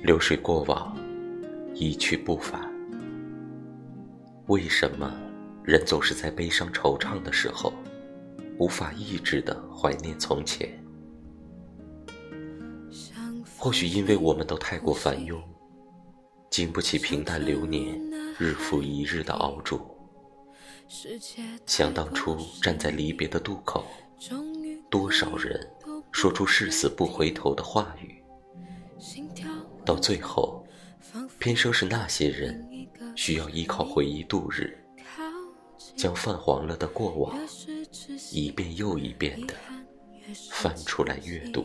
流水过往，一去不返。为什么人总是在悲伤惆怅的时候，无法抑制的怀念从前？或许因为我们都太过繁庸，经不起平淡流年日复一日的熬煮。想当初站在离别的渡口，多少人说出誓死不回头的话语。到最后，偏生是那些人需要依靠回忆度日，将泛黄了的过往一遍又一遍的翻出来阅读。